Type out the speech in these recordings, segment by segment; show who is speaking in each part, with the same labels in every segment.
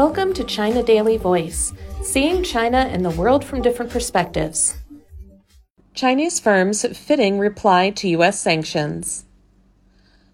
Speaker 1: Welcome to China Daily Voice, seeing China and the world from different perspectives. Chinese firms fitting reply to U.S. sanctions.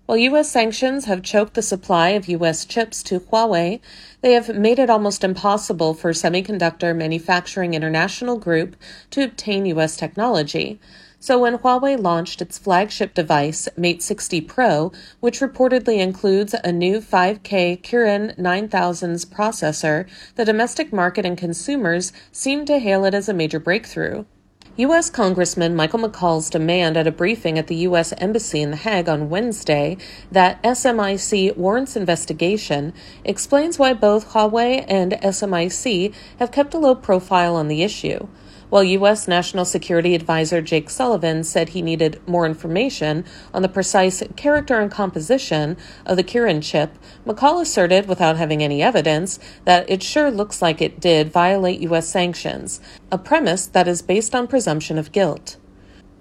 Speaker 1: While U.S. sanctions have choked the supply of U.S. chips to Huawei, they have made it almost impossible for Semiconductor Manufacturing International Group to obtain U.S. technology. So when Huawei launched its flagship device, Mate 60 Pro, which reportedly includes a new 5G Kirin 9000s processor, the domestic market and consumers seemed to hail it as a major breakthrough. U.S. Congressman Michael McCaul's demand at a briefing at the U.S. Embassy in The Hague on Wednesday that SMIC warrants investigation explains why both Huawei and SMIC have kept a low profile on the issue. While U.S. National Security Advisor Jake Sullivan said he needed more information on the precise character and composition of the Kirin chip, McCaul asserted, without having any evidence, that it sure looks like it did violate U.S. sanctions, a premise that is based on presumption of guilt.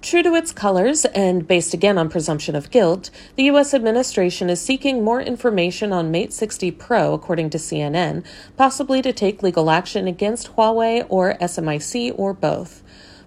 Speaker 1: True to its colors and based again on presumption of guilt, the U.S. administration is seeking more information on Mate 60 Pro, according to CNN, possibly to take legal action against Huawei or SMIC or both.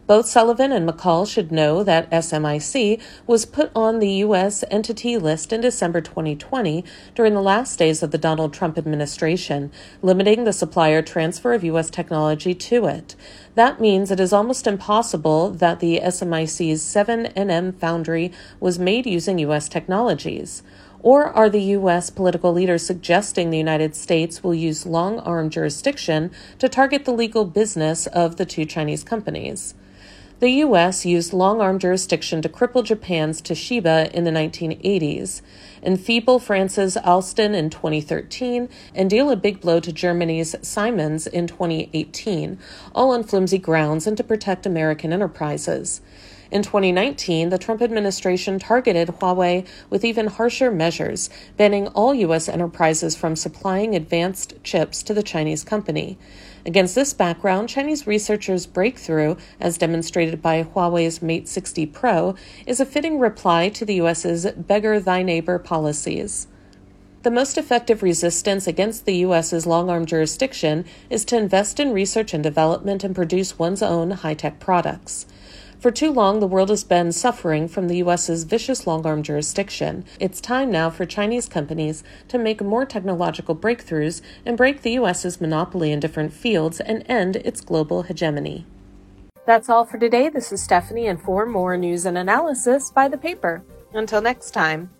Speaker 1: Both Sullivan and McCaul should know that SMIC was put on the U.S. entity list in December 2020 during the last days of the Donald Trump administration, limiting the supplier transfer of U.S. technology to it. That means it is almost impossible that the SMIC's 7nm foundry was made using U.S. technologies. Or are the U.S. political leaders suggesting the United States will use long arm jurisdiction to target the legal business of the two Chinese companies? The U.S. used long arm jurisdiction to cripple Japan's Toshiba in the 1980s, enfeeble France's Alstom in 2013, and deal a big blow to Germany's Siemens in 2018, all on flimsy grounds and to protect American enterprises. In 2019, the Trump administration targeted Huawei with even harsher measures, banning all U.S. enterprises from supplying advanced chips to the Chinese company. Against this background, Chinese researchers' breakthrough, as demonstrated by Huawei's Mate 60 Pro, is a fitting reply to the U.S.'s beggar thy neighbor policies. The most effective resistance against the U.S.'s long arm jurisdiction is to invest in research and development and produce one's own high tech products. For too long, the world has been suffering from the U.S.'s vicious long arm jurisdiction. It's time now for Chinese companies to make more technological breakthroughs and break the U.S.'s monopoly in different fields and end its global hegemony. That's all for today. This is Stephanie, and for more news and analysis, buy the paper. Until next time.